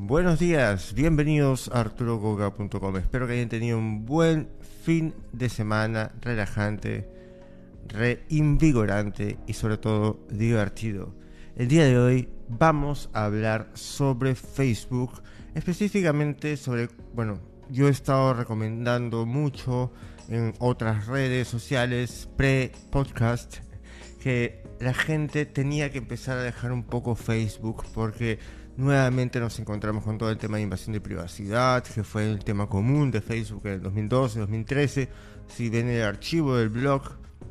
Buenos días, bienvenidos a arturogoga.com. Espero que hayan tenido un buen fin de semana relajante, reinvigorante y sobre todo divertido. El día de hoy vamos a hablar sobre Facebook, específicamente sobre, bueno, yo he estado recomendando mucho en otras redes sociales pre-podcast que la gente tenía que empezar a dejar un poco Facebook porque nuevamente nos encontramos con todo el tema de invasión de privacidad, que fue el tema común de Facebook en el 2012, 2013. Si ven el archivo del blog,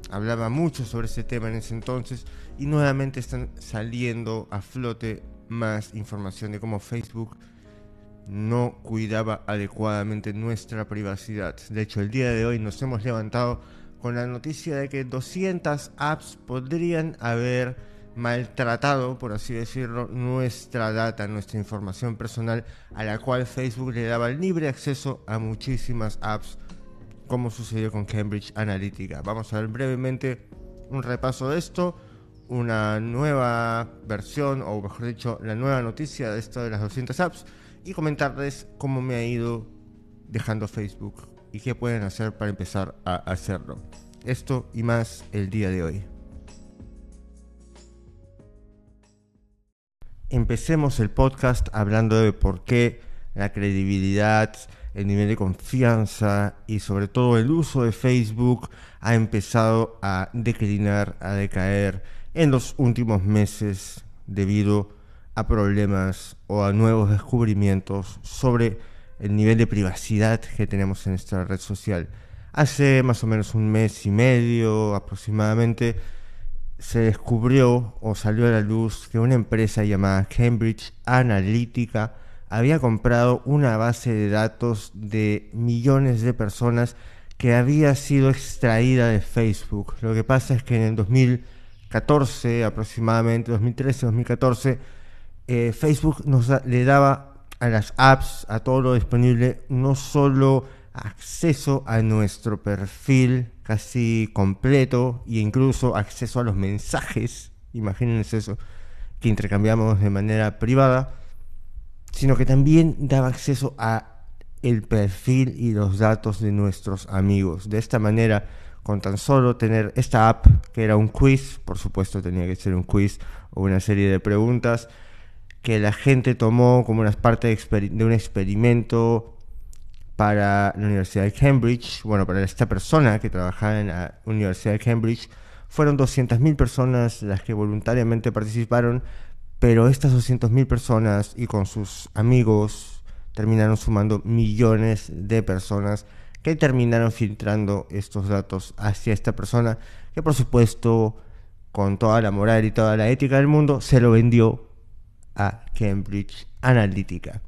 hablaba mucho sobre ese tema en ese entonces y nuevamente están saliendo a flote más información de cómo Facebook no cuidaba adecuadamente nuestra privacidad. De hecho, el día de hoy nos hemos levantado con la noticia de que 200 apps podrían haber maltratado, por así decirlo, nuestra data, nuestra información personal, a la cual Facebook le daba libre acceso a muchísimas apps, como sucedió con Cambridge Analytica. Vamos a ver brevemente un repaso de esto, una nueva versión, o mejor dicho, la nueva noticia de esto de las 200 apps, y comentarles cómo me ha ido dejando Facebook y qué pueden hacer para empezar a hacerlo. Esto y más el día de hoy. Empecemos el podcast hablando de por qué la credibilidad, el nivel de confianza y sobre todo el uso de Facebook ha empezado a declinar, a decaer en los últimos meses debido a problemas o a nuevos descubrimientos sobre el nivel de privacidad que tenemos en esta red social. Hace más o menos un mes y medio aproximadamente se descubrió o salió a la luz que una empresa llamada Cambridge Analytica había comprado una base de datos de millones de personas que había sido extraída de Facebook. Lo que pasa es que en el 2014, aproximadamente 2013-2014, eh, Facebook nos le daba a las apps, a todo lo disponible, no solo acceso a nuestro perfil casi completo e incluso acceso a los mensajes, imagínense eso, que intercambiamos de manera privada, sino que también daba acceso a el perfil y los datos de nuestros amigos. De esta manera, con tan solo tener esta app, que era un quiz, por supuesto tenía que ser un quiz o una serie de preguntas, que la gente tomó como una parte de, un experimento para la Universidad de Cambridge, bueno, para esta persona que trabajaba en la Universidad de Cambridge, fueron 200.000 personas las que voluntariamente participaron, pero estas 200.000 personas y con sus amigos terminaron sumando millones de personas que terminaron filtrando estos datos hacia esta persona, que por supuesto, con toda la moral y toda la ética del mundo, se lo vendió a Cambridge Analytica.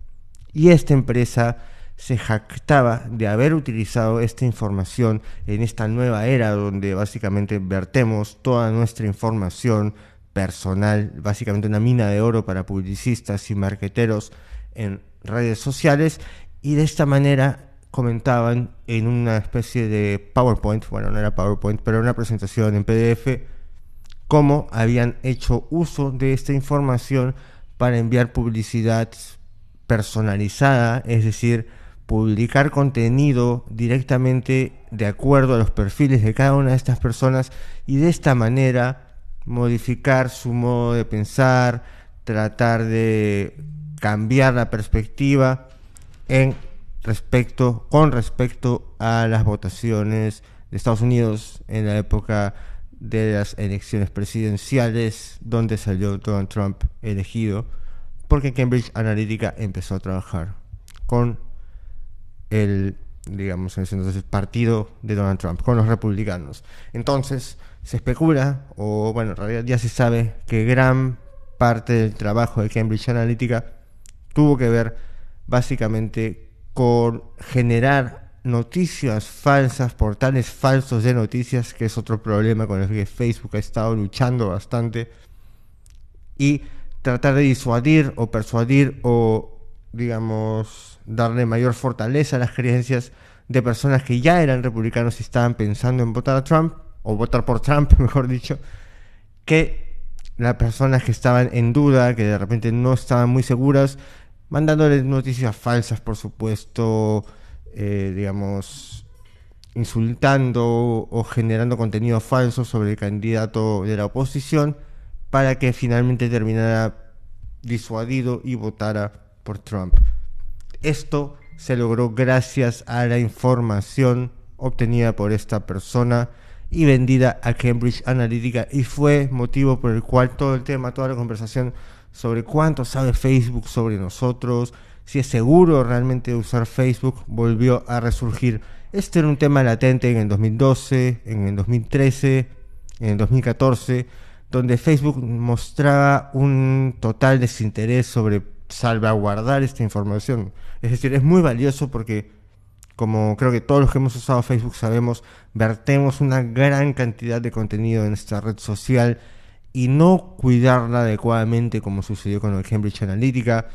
Y esta empresa se jactaba de haber utilizado esta información en esta nueva era donde básicamente vertemos toda nuestra información personal, básicamente una mina de oro para publicistas y marqueteros en redes sociales y de esta manera comentaban en una especie de PowerPoint, bueno, no era PowerPoint, pero una presentación en PDF, cómo habían hecho uso de esta información para enviar publicidad personalizada, es decir, publicar contenido directamente de acuerdo a los perfiles de cada una de estas personas y de esta manera modificar su modo de pensar, tratar de cambiar la perspectiva en respecto con respecto a las votaciones de Estados Unidos en la época de las elecciones presidenciales donde salió Donald Trump elegido porque Cambridge Analytica empezó a trabajar con el, digamos, en ese entonces partido de Donald Trump, con los republicanos. Entonces, se especula, o bueno, en realidad ya se sabe, que gran parte del trabajo de Cambridge Analytica tuvo que ver básicamente con generar noticias falsas, portales falsos de noticias, que es otro problema con el que Facebook ha estado luchando bastante, y tratar de disuadir o persuadir o digamos, darle mayor fortaleza a las creencias de personas que ya eran republicanos y estaban pensando en votar a Trump, o votar por Trump, mejor dicho, que las personas que estaban en duda, que de repente no estaban muy seguras, mandándoles noticias falsas, por supuesto, eh, digamos, insultando o generando contenido falso sobre el candidato de la oposición para que finalmente terminara disuadido y votara por Trump. Esto se logró gracias a la información obtenida por esta persona y vendida a Cambridge Analytica y fue motivo por el cual todo el tema, toda la conversación sobre cuánto sabe Facebook sobre nosotros, si es seguro realmente usar Facebook, volvió a resurgir. Este era un tema latente en el 2012, en el 2013, en el 2014, donde Facebook mostraba un total desinterés sobre salvaguardar esta información. Es decir, es muy valioso porque, como creo que todos los que hemos usado Facebook sabemos, vertemos una gran cantidad de contenido en esta red social y no cuidarla adecuadamente como sucedió con el Cambridge Analytica,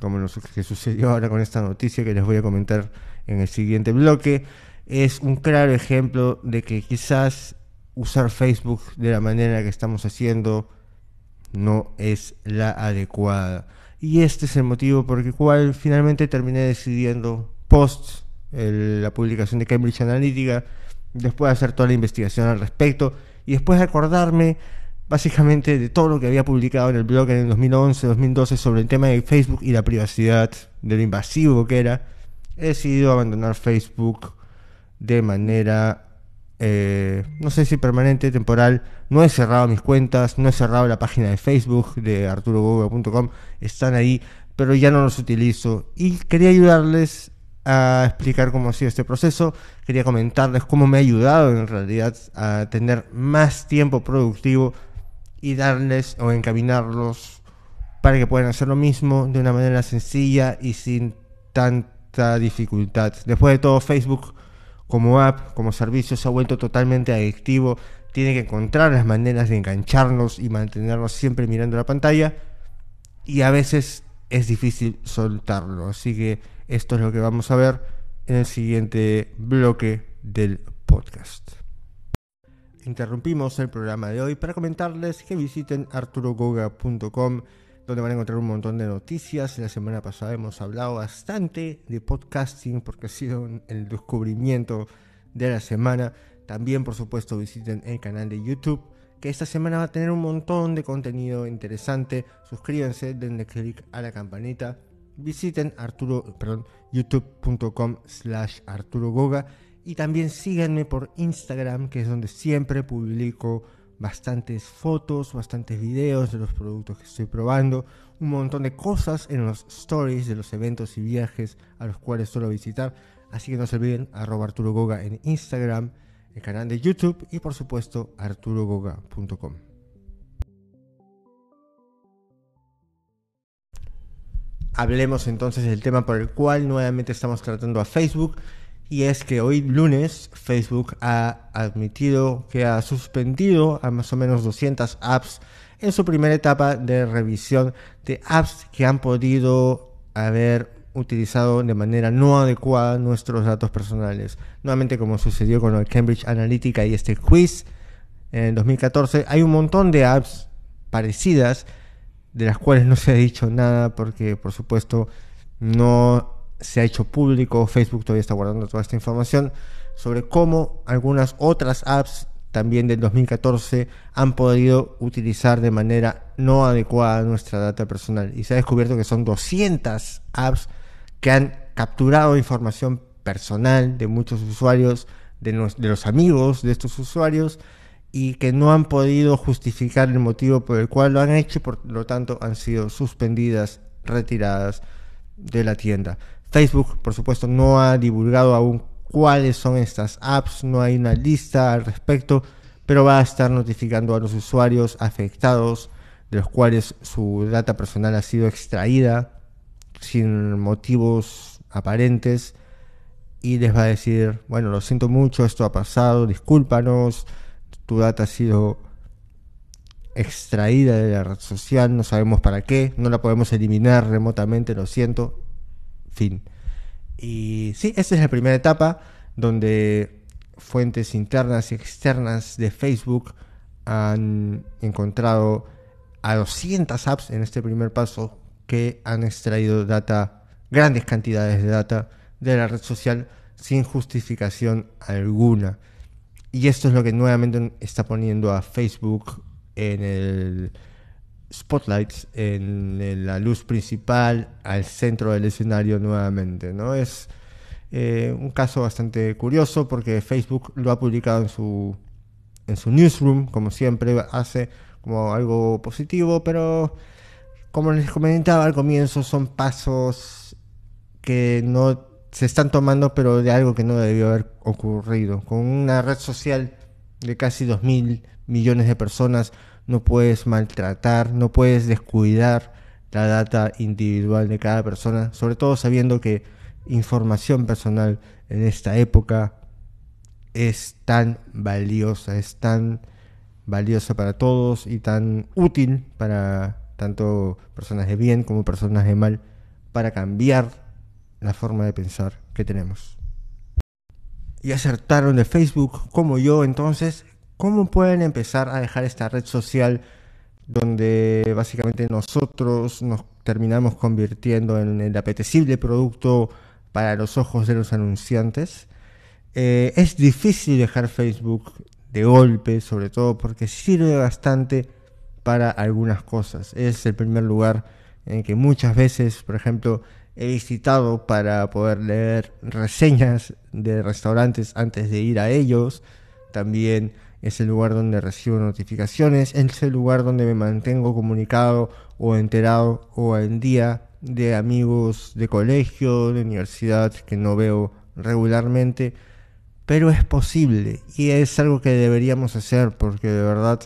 como lo que sucedió ahora con esta noticia que les voy a comentar en el siguiente bloque, es un claro ejemplo de que quizás usar Facebook de la manera que estamos haciendo no es la adecuada. Y este es el motivo por el cual finalmente terminé decidiendo post la publicación de Cambridge Analytica, después de hacer toda la investigación al respecto y después de acordarme básicamente de todo lo que había publicado en el blog en el 2011, 2012 sobre el tema de Facebook y la privacidad, de lo invasivo que era, he decidido abandonar Facebook de manera, eh, no sé si permanente, temporal. No he cerrado mis cuentas, no he cerrado la página de Facebook de arturogoga.com, están ahí, pero ya no los utilizo. Y quería ayudarles a explicar cómo ha sido este proceso, quería comentarles cómo me ha ayudado en realidad a tener más tiempo productivo y darles o encaminarlos para que puedan hacer lo mismo de una manera sencilla y sin tanta dificultad. Después de todo, Facebook como app, como servicio, se ha vuelto totalmente adictivo. Tiene que encontrar las maneras de engancharnos y mantenernos siempre mirando la pantalla. Y a veces es difícil soltarlo. Así que esto es lo que vamos a ver en el siguiente bloque del podcast. Interrumpimos el programa de hoy para comentarles que visiten arturogoga.com donde van a encontrar un montón de noticias. La semana pasada hemos hablado bastante de podcasting porque ha sido el descubrimiento de la semana. También, por supuesto, visiten el canal de YouTube, que esta semana va a tener un montón de contenido interesante. Suscríbanse, denle click a la campanita. Visiten arturo, perdón, youtube.com slash arturogoga y también síganme por Instagram, que es donde siempre publico bastantes fotos, bastantes videos de los productos que estoy probando, un montón de cosas en los stories de los eventos y viajes a los cuales suelo visitar. Así que no se olviden, arroba Arturo Goga en Instagram, el canal de YouTube y por supuesto arturogoga.com. Hablemos entonces del tema por el cual nuevamente estamos tratando a Facebook y es que hoy lunes Facebook ha admitido que ha suspendido a más o menos 200 apps en su primera etapa de revisión de apps que han podido haber utilizado de manera no adecuada nuestros datos personales. Nuevamente como sucedió con el Cambridge Analytica y este quiz en 2014, hay un montón de apps parecidas de las cuales no se ha dicho nada porque por supuesto no se ha hecho público, Facebook todavía está guardando toda esta información sobre cómo algunas otras apps también del 2014 han podido utilizar de manera no adecuada nuestra data personal. Y se ha descubierto que son 200 apps que han capturado información personal de muchos usuarios, de, de los amigos de estos usuarios, y que no han podido justificar el motivo por el cual lo han hecho y por lo tanto han sido suspendidas, retiradas de la tienda. Facebook, por supuesto, no ha divulgado aún cuáles son estas apps, no hay una lista al respecto, pero va a estar notificando a los usuarios afectados de los cuales su data personal ha sido extraída sin motivos aparentes y les va a decir, bueno, lo siento mucho, esto ha pasado, discúlpanos, tu data ha sido extraída de la red social, no sabemos para qué, no la podemos eliminar remotamente, lo siento, Fin. Y sí, esta es la primera etapa donde fuentes internas y externas de Facebook han encontrado a 200 apps en este primer paso que han extraído data, grandes cantidades de data de la red social sin justificación alguna. Y esto es lo que nuevamente está poniendo a Facebook en el spotlight, en la luz principal, al centro del escenario nuevamente. ¿no? Es eh, un caso bastante curioso porque Facebook lo ha publicado en su, en su newsroom, como siempre hace, como algo positivo, pero como les comentaba al comienzo, son pasos que no se están tomando, pero de algo que no debió haber ocurrido. Con una red social de casi 2.000 millones de personas, no puedes maltratar, no puedes descuidar la data individual de cada persona, sobre todo sabiendo que información personal en esta época es tan valiosa, es tan valiosa para todos y tan útil para tanto personas de bien como personas de mal para cambiar la forma de pensar que tenemos. Y acertaron de Facebook como yo, entonces, ¿cómo pueden empezar a dejar esta red social donde básicamente nosotros nos terminamos convirtiendo en el apetecible producto para los ojos de los anunciantes? Eh, es difícil dejar Facebook de golpe, sobre todo porque sirve bastante para algunas cosas. Es el primer lugar en que muchas veces, por ejemplo, he visitado para poder leer reseñas de restaurantes antes de ir a ellos. También es el lugar donde recibo notificaciones, es el lugar donde me mantengo comunicado o enterado o en día de amigos de colegio, de universidad que no veo regularmente, pero es posible y es algo que deberíamos hacer porque de verdad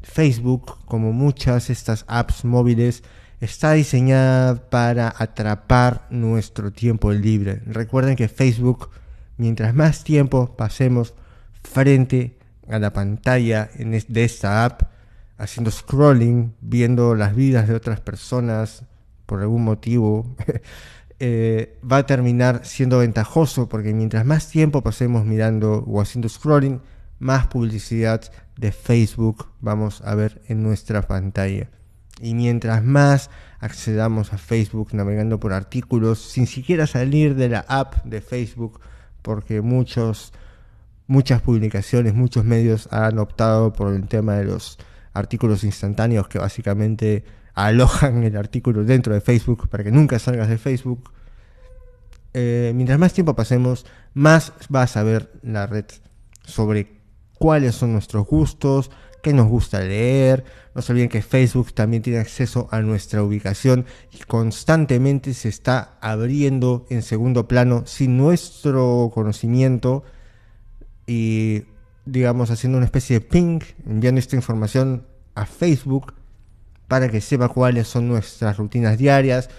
Facebook, como muchas estas apps móviles, está diseñada para atrapar nuestro tiempo libre. Recuerden que Facebook, mientras más tiempo pasemos frente a la pantalla de esta app, haciendo scrolling, viendo las vidas de otras personas, por algún motivo, eh, va a terminar siendo ventajoso porque mientras más tiempo pasemos mirando o haciendo scrolling, más publicidad de Facebook vamos a ver en nuestra pantalla. Y mientras más accedamos a Facebook navegando por artículos, sin siquiera salir de la app de Facebook, porque muchos, muchas publicaciones, muchos medios han optado por el tema de los artículos instantáneos que básicamente alojan el artículo dentro de Facebook para que nunca salgas de Facebook. Eh, mientras más tiempo pasemos, más vas a ver la red sobre cuáles son nuestros gustos, qué nos gusta leer. No se olviden que Facebook también tiene acceso a nuestra ubicación y constantemente se está abriendo en segundo plano sin nuestro conocimiento y digamos haciendo una especie de ping, enviando esta información a Facebook para que sepa cuáles son nuestras rutinas diarias,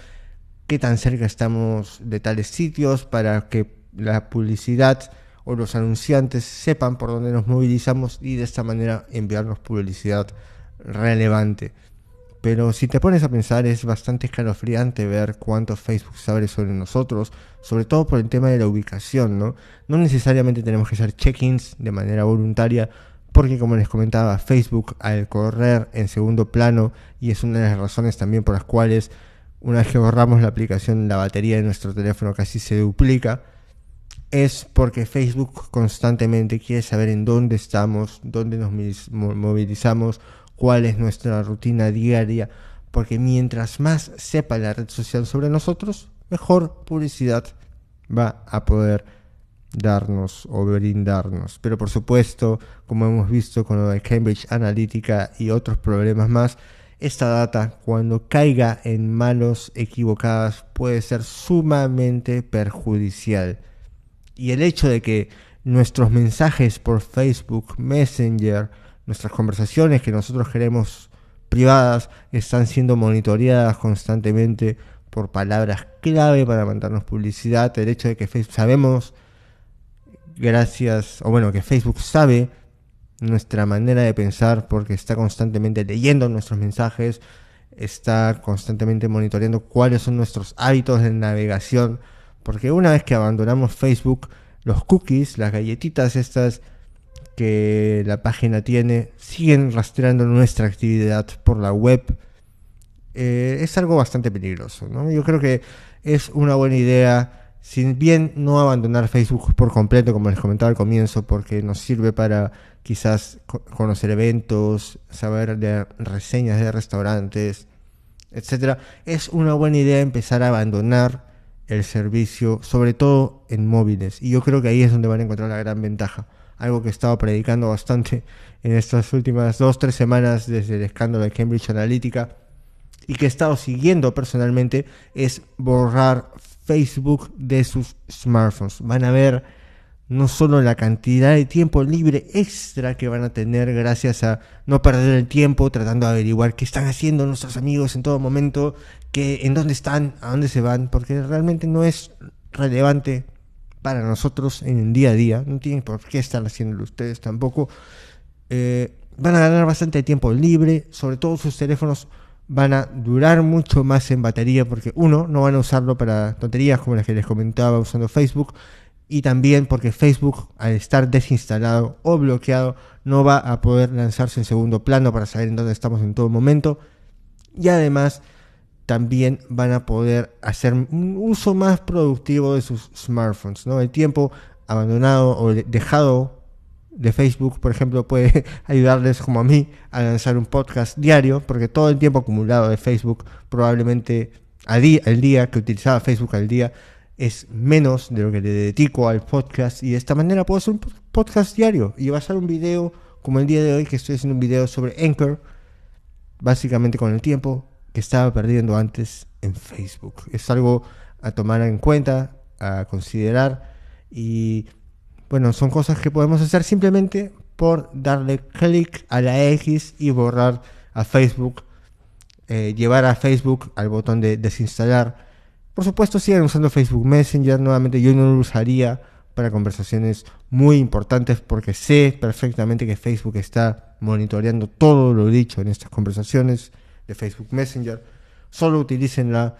qué tan cerca estamos de tales sitios, para que la publicidad o los anunciantes sepan por dónde nos movilizamos y de esta manera enviarnos publicidad relevante. Pero si te pones a pensar es bastante escalofriante ver cuánto Facebook sabe sobre nosotros, sobre todo por el tema de la ubicación, ¿no? No necesariamente tenemos que hacer check-ins de manera voluntaria porque como les comentaba, Facebook al correr en segundo plano y es una de las razones también por las cuales una vez que borramos la aplicación, la batería de nuestro teléfono casi se duplica, es porque Facebook constantemente quiere saber en dónde estamos, dónde nos movilizamos, cuál es nuestra rutina diaria, porque mientras más sepa la red social sobre nosotros, mejor publicidad va a poder darnos o brindarnos. Pero por supuesto, como hemos visto con lo de Cambridge Analytica y otros problemas más, esta data cuando caiga en manos equivocadas puede ser sumamente perjudicial. Y el hecho de que nuestros mensajes por Facebook, Messenger, nuestras conversaciones que nosotros queremos privadas están siendo monitoreadas constantemente por palabras clave para mandarnos publicidad, el hecho de que Facebook sabemos gracias, o bueno, que Facebook sabe nuestra manera de pensar porque está constantemente leyendo nuestros mensajes, está constantemente monitoreando cuáles son nuestros hábitos de navegación, porque una vez que abandonamos Facebook, los cookies, las galletitas estas que la página tiene, siguen rastreando nuestra actividad por la web eh, es algo bastante peligroso. ¿no? Yo creo que es una buena idea, si bien no abandonar Facebook por completo, como les comentaba al comienzo, porque nos sirve para quizás conocer eventos, saber de reseñas de restaurantes, etcétera, es una buena idea empezar a abandonar el servicio, sobre todo en móviles. Y yo creo que ahí es donde van a encontrar la gran ventaja. Algo que he estado predicando bastante en estas últimas dos, tres semanas desde el escándalo de Cambridge Analytica y que he estado siguiendo personalmente es borrar Facebook de sus smartphones. Van a ver no solo la cantidad de tiempo libre extra que van a tener gracias a no perder el tiempo tratando de averiguar qué están haciendo nuestros amigos en todo momento, que, en dónde están, a dónde se van, porque realmente no es relevante para nosotros en el día a día, no tienen por qué estar haciéndolo ustedes tampoco. Eh, van a ganar bastante tiempo libre, sobre todo sus teléfonos van a durar mucho más en batería porque uno, no van a usarlo para tonterías como las que les comentaba usando Facebook y también porque Facebook al estar desinstalado o bloqueado no va a poder lanzarse en segundo plano para saber en dónde estamos en todo momento y además también van a poder hacer un uso más productivo de sus smartphones, ¿no? El tiempo abandonado o dejado de Facebook, por ejemplo, puede ayudarles como a mí a lanzar un podcast diario, porque todo el tiempo acumulado de Facebook, probablemente al día, que utilizaba Facebook al día, es menos de lo que le dedico al podcast y de esta manera puedo hacer un podcast diario y basar un video como el día de hoy que estoy haciendo un video sobre Anchor, básicamente con el tiempo que estaba perdiendo antes en Facebook. Es algo a tomar en cuenta, a considerar y bueno, son cosas que podemos hacer simplemente por darle clic a la X y borrar a Facebook, eh, llevar a Facebook al botón de desinstalar. Por supuesto, sigan usando Facebook Messenger. Nuevamente, yo no lo usaría para conversaciones muy importantes porque sé perfectamente que Facebook está monitoreando todo lo dicho en estas conversaciones de Facebook Messenger. Solo utilicenla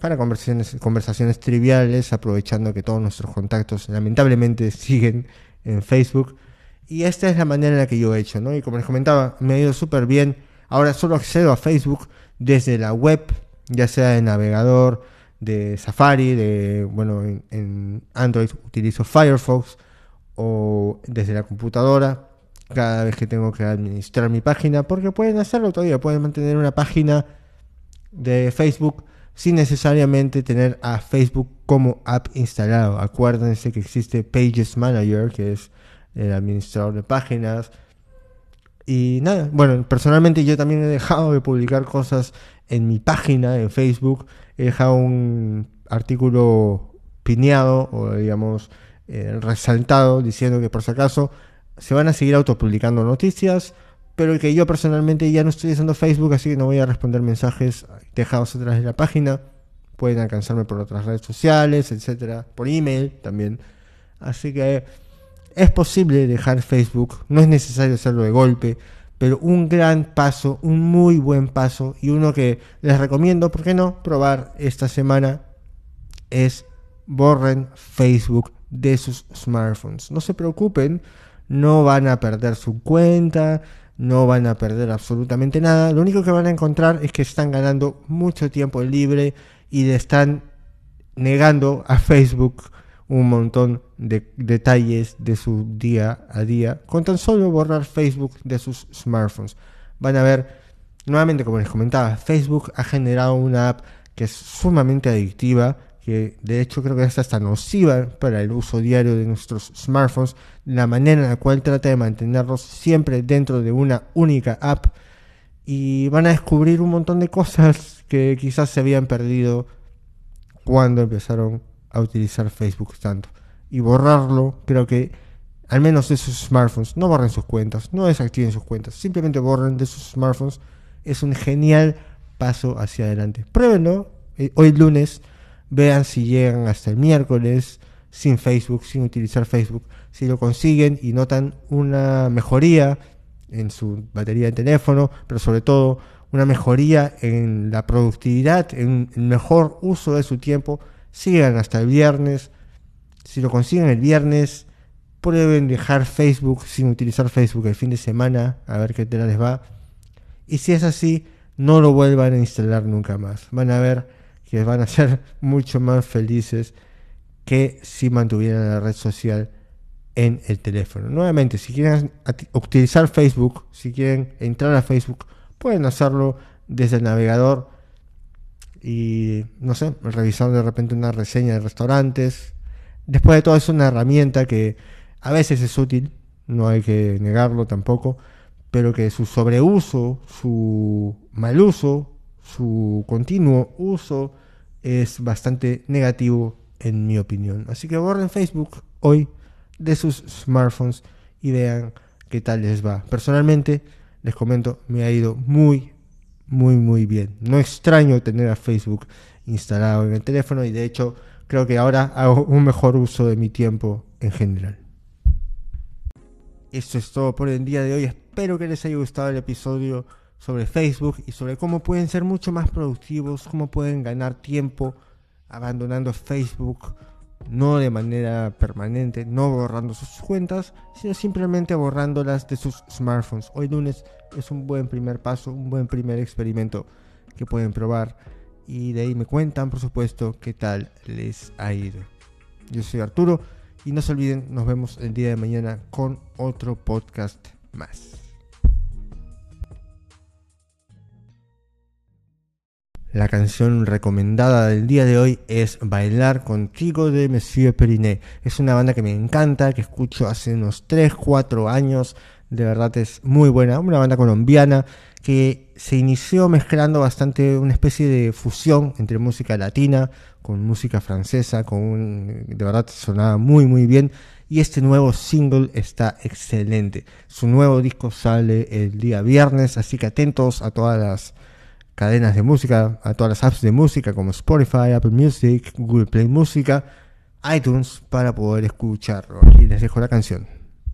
para conversaciones, conversaciones triviales, aprovechando que todos nuestros contactos lamentablemente siguen en Facebook. Y esta es la manera en la que yo he hecho, ¿no? Y como les comentaba, me ha ido súper bien. Ahora solo accedo a Facebook desde la web, ya sea de navegador, de Safari, de, bueno, en, en Android utilizo Firefox o desde la computadora cada vez que tengo que administrar mi página, porque pueden hacerlo todavía, pueden mantener una página de Facebook sin necesariamente tener a Facebook como app instalado. Acuérdense que existe Pages Manager, que es el administrador de páginas. Y nada, bueno, personalmente yo también he dejado de publicar cosas en mi página en Facebook. He dejado un artículo pineado o digamos eh, resaltado diciendo que por si acaso se van a seguir autopublicando noticias pero que yo personalmente ya no estoy usando Facebook, así que no voy a responder mensajes dejados atrás de la página. Pueden alcanzarme por otras redes sociales, etcétera, por email también. Así que es posible dejar Facebook, no es necesario hacerlo de golpe, pero un gran paso, un muy buen paso y uno que les recomiendo, ¿por qué no? Probar esta semana es borren Facebook de sus smartphones. No se preocupen, no van a perder su cuenta, no van a perder absolutamente nada. Lo único que van a encontrar es que están ganando mucho tiempo libre y le están negando a Facebook un montón de detalles de su día a día con tan solo borrar Facebook de sus smartphones. Van a ver, nuevamente como les comentaba, Facebook ha generado una app que es sumamente adictiva que de hecho creo que es hasta nociva para el uso diario de nuestros smartphones, la manera en la cual trata de mantenerlos siempre dentro de una única app y van a descubrir un montón de cosas que quizás se habían perdido cuando empezaron a utilizar Facebook tanto. Y borrarlo, creo que al menos de sus smartphones, no borren sus cuentas, no desactiven sus cuentas, simplemente borren de sus smartphones. Es un genial paso hacia adelante. Pruébenlo eh, hoy lunes Vean si llegan hasta el miércoles sin Facebook, sin utilizar Facebook. Si lo consiguen y notan una mejoría en su batería de teléfono, pero sobre todo una mejoría en la productividad, en el mejor uso de su tiempo, sigan hasta el viernes. Si lo consiguen el viernes, prueben dejar Facebook sin utilizar Facebook el fin de semana, a ver qué tal les va. Y si es así, no lo vuelvan a instalar nunca más. Van a ver que van a ser mucho más felices que si mantuvieran la red social en el teléfono. Nuevamente, si quieren utilizar Facebook, si quieren entrar a Facebook, pueden hacerlo desde el navegador y, no sé, revisar de repente una reseña de restaurantes. Después de todo es una herramienta que a veces es útil, no hay que negarlo tampoco, pero que su sobreuso, su mal uso, su continuo uso es bastante negativo en mi opinión. Así que borren Facebook hoy de sus smartphones y vean qué tal les va. Personalmente, les comento, me ha ido muy, muy, muy bien. No extraño tener a Facebook instalado en el teléfono y de hecho creo que ahora hago un mejor uso de mi tiempo en general. Esto es todo por el día de hoy. Espero que les haya gustado el episodio sobre Facebook y sobre cómo pueden ser mucho más productivos, cómo pueden ganar tiempo abandonando Facebook no de manera permanente, no borrando sus cuentas, sino simplemente borrándolas de sus smartphones. Hoy lunes es un buen primer paso, un buen primer experimento que pueden probar y de ahí me cuentan, por supuesto, qué tal les ha ido. Yo soy Arturo y no se olviden, nos vemos el día de mañana con otro podcast más. La canción recomendada del día de hoy es Bailar contigo de Monsieur Periné. Es una banda que me encanta, que escucho hace unos 3, 4 años. De verdad es muy buena. Una banda colombiana que se inició mezclando bastante una especie de fusión entre música latina con música francesa. Con de verdad sonaba muy muy bien. Y este nuevo single está excelente. Su nuevo disco sale el día viernes, así que atentos a todas las cadenas de música, a todas las apps de música como Spotify, Apple Music, Google Play Música, iTunes para poder escucharlo. Aquí les dejo la canción.